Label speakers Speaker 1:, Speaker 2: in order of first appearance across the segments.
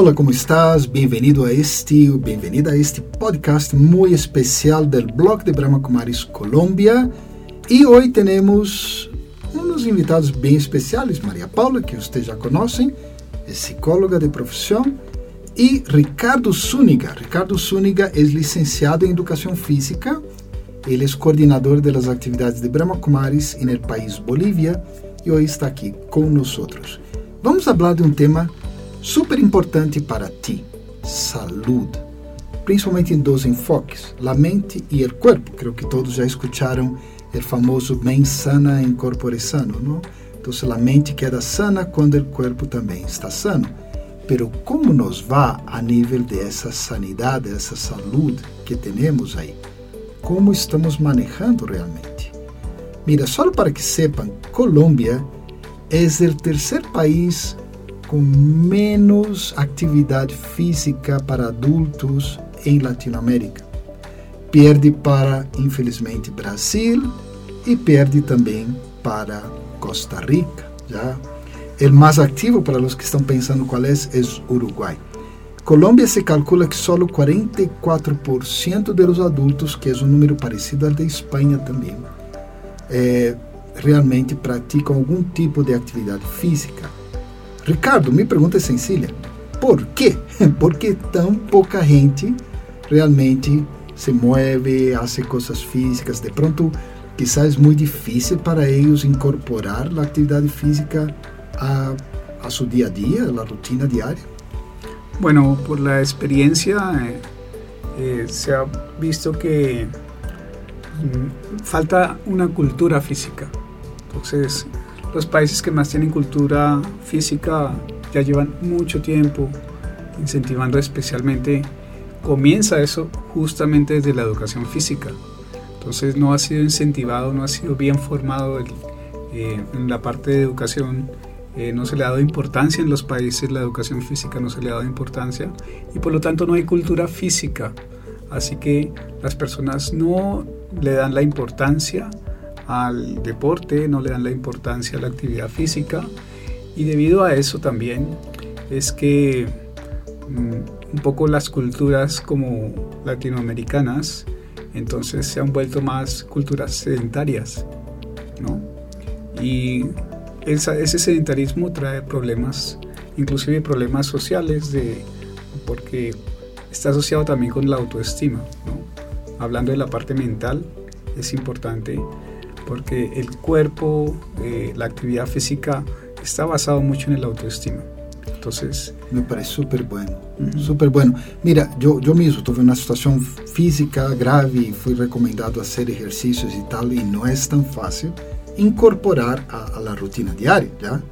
Speaker 1: Hola, ¿cómo estás? Bienvenido a este, bienvenida a este podcast muy especial del blog de Brahma Kumaris Colombia. Y hoy tenemos unos invitados bien especiales, María Paula, que ustedes ya conocen, es psicóloga de profesión, y Ricardo Zúñiga. Ricardo Zúñiga es licenciado en Educación Física, él es coordinador de las actividades de Brahma Kumaris el país Bolivia y hoy está aquí con nosotros. Vamos a hablar de un tema super importante para ti, salud, principalmente em dois enfoques, a mente e o corpo. Creio que todos já escutaram o famoso mente sana em corpore sano, não? Então, a mente queda sana quando o corpo também está sano. Pero como nos va a nível de essa sanidade, essa saúde que temos aí? Como estamos manejando realmente? Mira, só para que sepam, Colômbia é o terceiro país com menos atividade física para adultos em Latinoamérica. Perde para, infelizmente, Brasil e perde também para Costa Rica. Já. O mais ativo, para os que estão pensando qual é, é Uruguai. Colômbia se calcula que só 44% dos adultos, que é um número parecido ao da Espanha também, é, realmente praticam algum tipo de atividade física. Ricardo, mi pregunta es sencilla. ¿Por qué? ¿Por qué tan poca gente realmente se mueve, hace cosas físicas? De pronto, quizás es muy difícil para ellos incorporar la actividad física a, a su día a día, a la rutina diaria.
Speaker 2: Bueno, por la experiencia eh, eh, se ha visto que mm, falta una cultura física. Entonces, los países que más tienen cultura física ya llevan mucho tiempo incentivando especialmente, comienza eso justamente desde la educación física. Entonces no ha sido incentivado, no ha sido bien formado eh, en la parte de educación, eh, no se le ha dado importancia en los países, la educación física no se le ha dado importancia y por lo tanto no hay cultura física. Así que las personas no le dan la importancia al deporte, no le dan la importancia a la actividad física y debido a eso también es que mm, un poco las culturas como latinoamericanas entonces se han vuelto más culturas sedentarias, ¿no? Y ese sedentarismo trae problemas, inclusive problemas sociales, de, porque está asociado también con la autoestima. Hablando de la parte mental, es importante porque el cuerpo, eh, la actividad física está basado mucho en el autoestima. Entonces,
Speaker 1: me parece súper bueno, súper bueno. Mira, yo, yo mismo tuve una situación física grave y fui recomendado hacer ejercicios y tal, y no es tan fácil incorporar a, a la rutina diaria, ¿ya?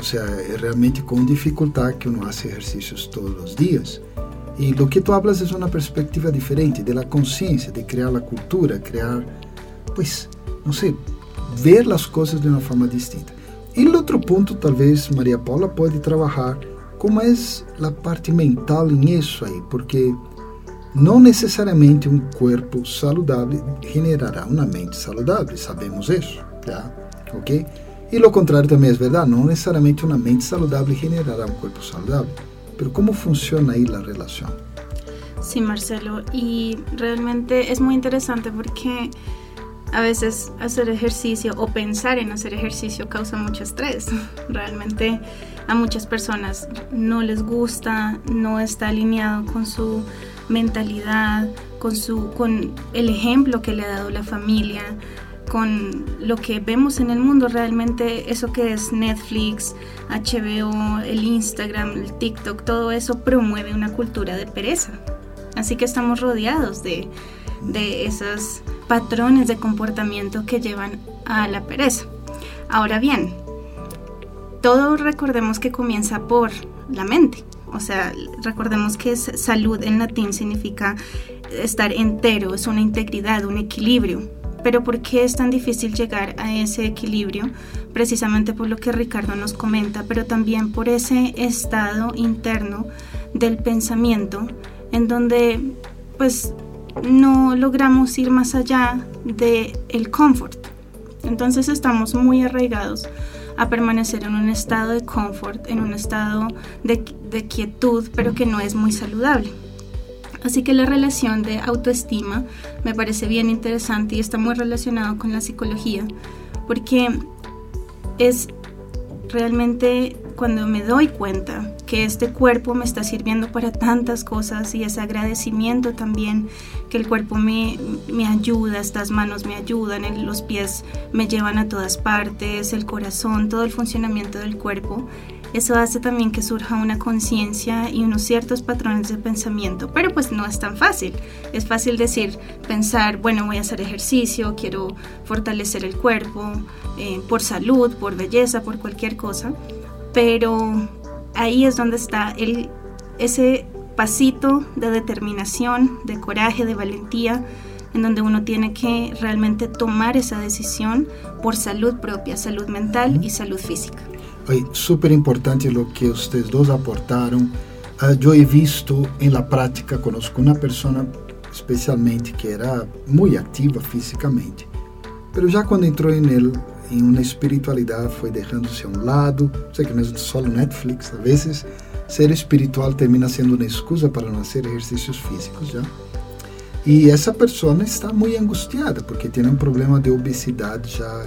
Speaker 1: O sea, es realmente con dificultad que uno hace ejercicios todos los días. Y lo que tú hablas es una perspectiva diferente de la conciencia, de crear la cultura, crear, pues, não sei, ver as coisas de uma forma distinta. E o outro ponto, talvez Maria Paula pode trabalhar como é a parte mental em isso aí, porque não necessariamente um corpo saudável generará uma mente saudável, sabemos isso, tá? ok? E o contrário também é verdade, não necessariamente uma mente saudável generará um corpo saudável. Mas como funciona aí a relação?
Speaker 3: Sí, Marcelo, y realmente es muy interesante porque a veces hacer ejercicio o pensar en hacer ejercicio causa mucho estrés. Realmente a muchas personas no les gusta, no está alineado con su mentalidad, con, su, con el ejemplo que le ha dado la familia, con lo que vemos en el mundo. Realmente eso que es Netflix, HBO, el Instagram, el TikTok, todo eso promueve una cultura de pereza. Así que estamos rodeados de, de esas patrones de comportamiento que llevan a la pereza. Ahora bien, todo recordemos que comienza por la mente. O sea, recordemos que salud en latín significa estar entero, es una integridad, un equilibrio. Pero ¿por qué es tan difícil llegar a ese equilibrio? Precisamente por lo que Ricardo nos comenta, pero también por ese estado interno del pensamiento en donde pues no logramos ir más allá de el confort. Entonces estamos muy arraigados a permanecer en un estado de confort, en un estado de, de quietud, pero que no es muy saludable. Así que la relación de autoestima me parece bien interesante y está muy relacionado con la psicología, porque es realmente cuando me doy cuenta que este cuerpo me está sirviendo para tantas cosas y ese agradecimiento también, que el cuerpo me, me ayuda, estas manos me ayudan, los pies me llevan a todas partes, el corazón, todo el funcionamiento del cuerpo, eso hace también que surja una conciencia y unos ciertos patrones de pensamiento, pero pues no es tan fácil. Es fácil decir, pensar, bueno, voy a hacer ejercicio, quiero fortalecer el cuerpo, eh, por salud, por belleza, por cualquier cosa, pero ahí es donde está el, ese pasito de determinación, de coraje, de valentía, en donde uno tiene que realmente tomar esa decisión por salud propia, salud mental y salud física.
Speaker 1: Foi super importante o que vocês dois aportaram. eu he visto em la prática, conosco uma pessoa especialmente que era muito ativa fisicamente, mas já quando entrou em ele, em uma espiritualidade, foi deixando-se a um lado. Sei que não é só Netflix, às vezes ser espiritual termina sendo uma excusa para não fazer exercícios físicos, já. E essa pessoa está muito angustiada porque tem um problema de obesidade já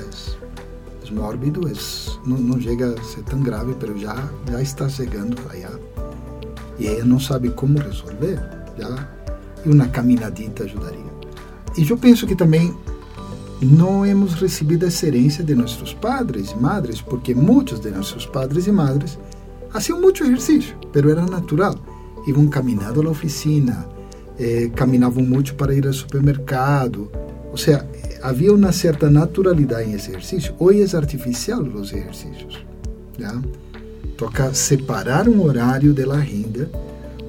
Speaker 1: mórbido, es, não, não chega a ser tão grave, mas já, já está chegando allá. E ela não sabe como resolver. Já, e uma caminhadita ajudaria. E eu penso que também não hemos recebido essa herência de nossos padres e madres, porque muitos de nossos padres e madres faziam muito exercício, mas era natural. Iam caminhando na oficina, eh, muito para ir ao supermercado. Ou seja, havia uma certa naturalidade em exercício. Hoje é artificial os exercícios. Já? Toca separar um horário da renda.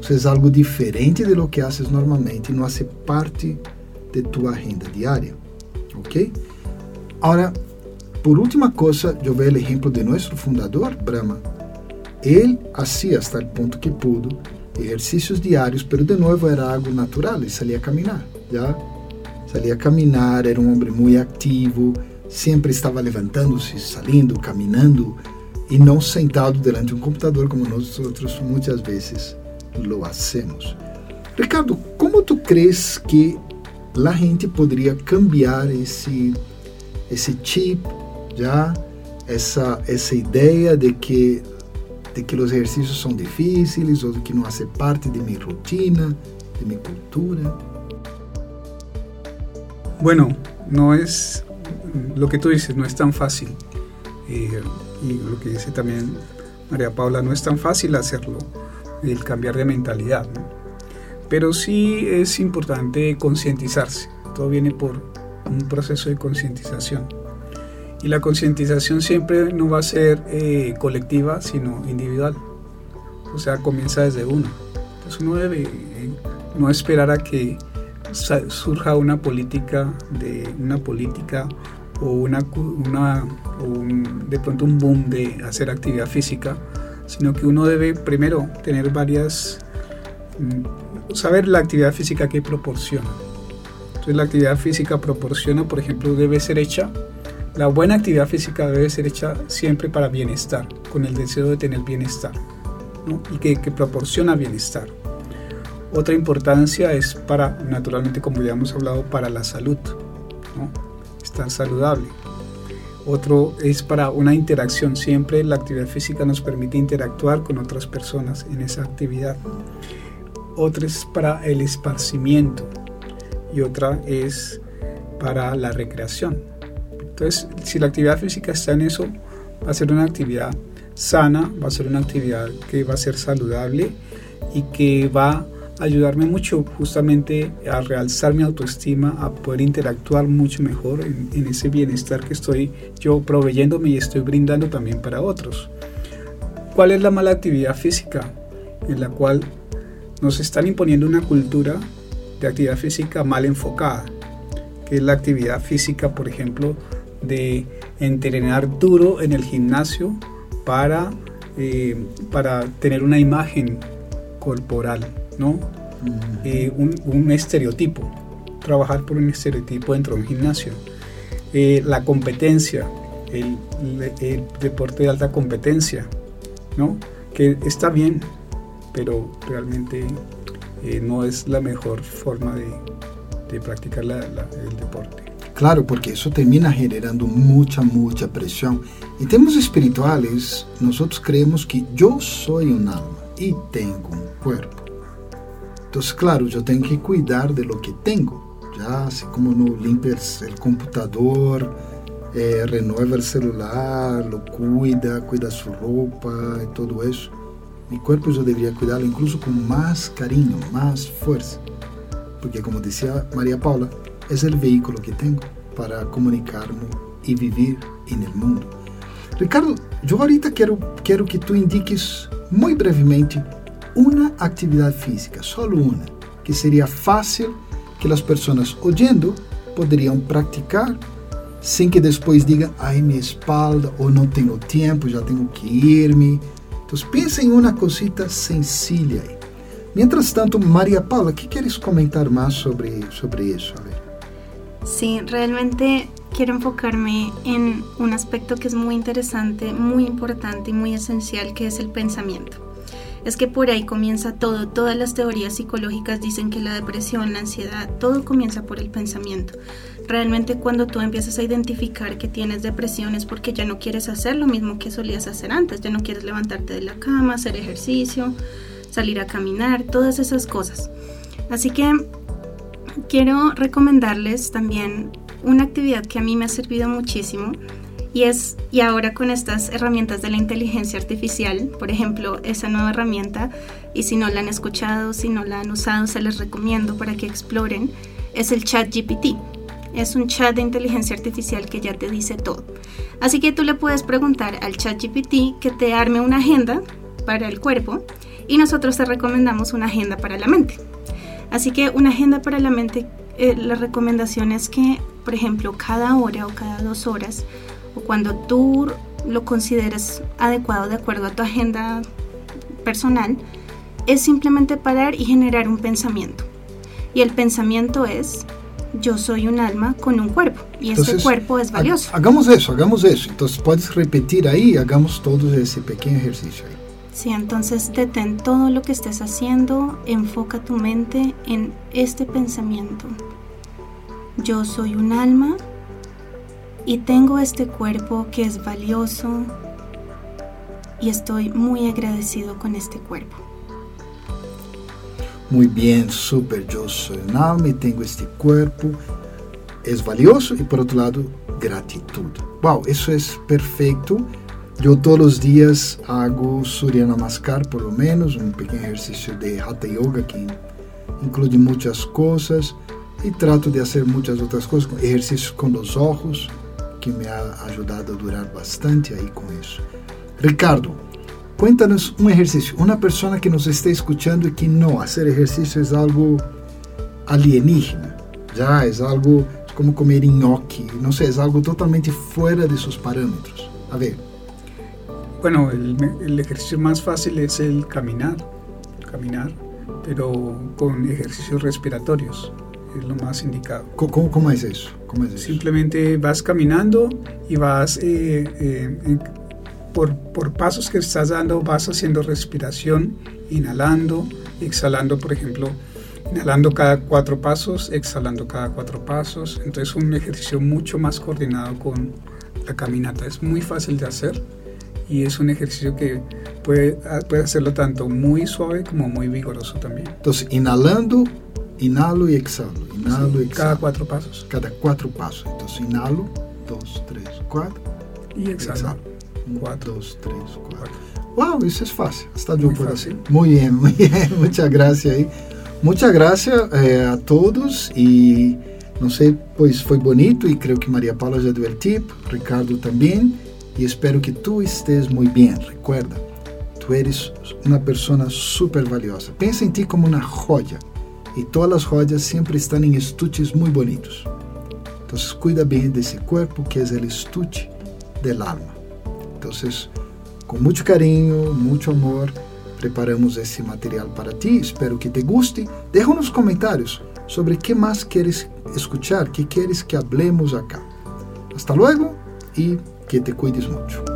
Speaker 1: Isso é algo diferente de lo que haces normalmente, não hace parte de tua renda diária. Ok? Agora, por última coisa, eu vejo o exemplo de nosso fundador, Brahma. Ele fazia, até o ponto que pudo, exercícios diários, mas de novo era algo natural, ele saía a caminhar. Já salia a caminhar, era um homem muito ativo, sempre estava levantando-se, saindo, caminhando e não sentado diante de um computador como nós outros muitas vezes lo hacemos. Ricardo, como tu crees que a gente poderia cambiar esse esse chip, já essa essa de que de que os exercícios são difíceis que não fazem parte de minha rotina, de minha cultura?
Speaker 2: Bueno, no es lo que tú dices, no es tan fácil. Eh, y lo que dice también María Paula, no es tan fácil hacerlo, el cambiar de mentalidad. Pero sí es importante concientizarse. Todo viene por un proceso de concientización. Y la concientización siempre no va a ser eh, colectiva, sino individual. O sea, comienza desde uno. Entonces uno debe eh, no esperar a que surja una política de una política o una, una de pronto un boom de hacer actividad física, sino que uno debe primero tener varias mm, saber la actividad física que proporciona. Entonces la actividad física proporciona, por ejemplo, debe ser hecha la buena actividad física debe ser hecha siempre para bienestar, con el deseo de tener bienestar, y que, que proporciona bienestar. Otra importancia es para, naturalmente, como ya hemos hablado, para la salud, ¿no? estar saludable. Otro es para una interacción. Siempre la actividad física nos permite interactuar con otras personas en esa actividad. Otra es para el esparcimiento y otra es para la recreación. Entonces, si la actividad física está en eso, va a ser una actividad sana, va a ser una actividad que va a ser saludable y que va ayudarme mucho justamente a realzar mi autoestima, a poder interactuar mucho mejor en, ese bienestar que estoy yo proveyéndome y estoy brindando también para otros. ¿Cuál es la mala actividad física? En la cual nos están imponiendo una cultura de actividad física mal enfocada, que es la actividad física, por ejemplo, de entrenar duro en el gimnasio para, eh, para tener una imagen corporal ¿no? Eh, un, estereotipo, trabajar por un estereotipo dentro de un gimnasio. Eh, la competencia el, el, deporte de alta competencia, ¿no? Que está bien, pero realmente eh, no es la mejor forma de, de practicar la, la, el deporte.
Speaker 1: Claro, porque eso termina generando mucha, mucha presión. En temas espirituales, nosotros creemos que yo soy un alma y tengo un cuerpo. Entonces, claro, yo tengo que cuidar de lo que tengo. Ya, así como no limpias el computador, eh, renueva el celular, lo cuida, cuida su ropa y todo eso. Mi cuerpo yo debería cuidarlo incluso con más cariño, más fuerza. Porque como decía María Paula, es el vehículo que tengo para comunicarme y vivir en el mundo. Ricardo, yo ahorita quiero, quiero que tú indiques muy brevemente una actividad física, solo una, que sería fácil que las personas oyendo podrían practicar sin que después digan, ay, mi espalda, o no tengo tiempo, ya tengo que irme. Entonces en una cosita sencilla. Mientras tanto, María Paula, ¿qué quieres comentar más sobre, sobre eso? A.
Speaker 3: Sí, realmente quiero enfocarme en un aspecto que es muy interesante, muy importante y muy esencial, que es el pensamiento. Es que por ahí comienza todo, todas las teorías psicológicas dicen que la depresión, la ansiedad, todo comienza por el pensamiento. Realmente cuando tú empiezas a identificar que tienes depresión es porque ya no quieres hacer lo mismo que solías hacer antes, ya no quieres levantarte de la cama, hacer ejercicio, salir a caminar, todas esas cosas. Así que quiero recomendarles también una actividad que a mí me ha servido muchísimo y es y ahora con estas herramientas de la inteligencia artificial, por ejemplo, esa nueva herramienta y si no la han escuchado, si no la han usado, se les recomiendo para que exploren, es el Chat GPT. Es un chat de inteligencia artificial que ya te dice todo. Así que tú le puedes preguntar al Chat GPT que te arme una agenda para el cuerpo y nosotros te recomendamos una agenda para la mente. Así que una agenda para la mente, eh, la recomendación es que, por ejemplo, cada hora o cada dos horas, o cuando tú lo consideres adecuado de acuerdo a tu agenda personal, es simplemente parar y generar un pensamiento. Y el pensamiento es, yo soy un alma con un cuerpo y Entonces, ese cuerpo es valioso.
Speaker 1: Hagamos eso, hagamos eso. Entonces puedes repetir ahí, hagamos todo ese pequeño ejercicio ahí.
Speaker 3: Sí, entonces detén todo lo que estés haciendo, enfoca tu mente en este pensamiento. Yo soy un alma y tengo este cuerpo que es valioso y estoy muy agradecido con este cuerpo.
Speaker 1: Muy bien, súper. Yo soy un alma y tengo este cuerpo. Es valioso y por otro lado, gratitud. Wow, eso es perfecto eu todos os dias hago Surya Namaskar, por lo menos, um pequeno exercício de Hatha Yoga que inclui muitas coisas e trato de fazer muitas outras coisas, exercícios com os olhos, que me ha ajudado a durar bastante aí com isso. Ricardo, cuéntanos um exercício. Uma pessoa que nos está escutando e que não fazer exercício é algo alienígena, já é algo como comer nhoque, não sei, é algo totalmente fora de seus parâmetros. A ver.
Speaker 2: Bueno, el, el, ejercicio más fácil es el caminar, caminar, pero con ejercicios respiratorios, es lo más indicado.
Speaker 1: ¿Cómo, cómo es eso? ¿Cómo es eso?
Speaker 2: Simplemente vas caminando y vas, eh, eh, por, por pasos que estás dando, vas haciendo respiración, inhalando, exhalando, por ejemplo, inhalando cada cuatro pasos, exhalando cada cuatro pasos. Entonces un ejercicio mucho más coordinado con la caminata. Es muy fácil de hacer y es un ejercicio que puede, puede hacerlo tanto muy suave como muy vigoroso también.
Speaker 1: Entonces, inhalando, inhalo y exhalo, inhalo
Speaker 2: sí,
Speaker 1: y exhalo.
Speaker 2: Cada cuatro pasos.
Speaker 1: Cada cuatro pasos. Entonces, inhalo, dos, tres, cuatro.
Speaker 2: Y exhalo. exhalo.
Speaker 1: Cuatro. Dos, tres, cuatro. Wow, eso es fácil. Hasta yo puedo hacer. Muy bien, muy bien. Muchas gracias ahí. Muchas gracias eh, a todos y no sé, pues fue bonito y creo que María Paula ya dio el tip, Ricardo también. e espero que tu estés muito bem. Recuerda, tu eres uma pessoa super valiosa. Pensa em ti como uma joia e todas as joias sempre estão em estuches muito bonitos. Então, cuida bem desse corpo que é o estuche del alma. Então, com muito carinho, muito amor, preparamos esse material para ti. Espero que te guste. Deixa nos comentários sobre que mais queres escuchar, que queres que hablemos acá. Hasta luego e que te cuides mucho.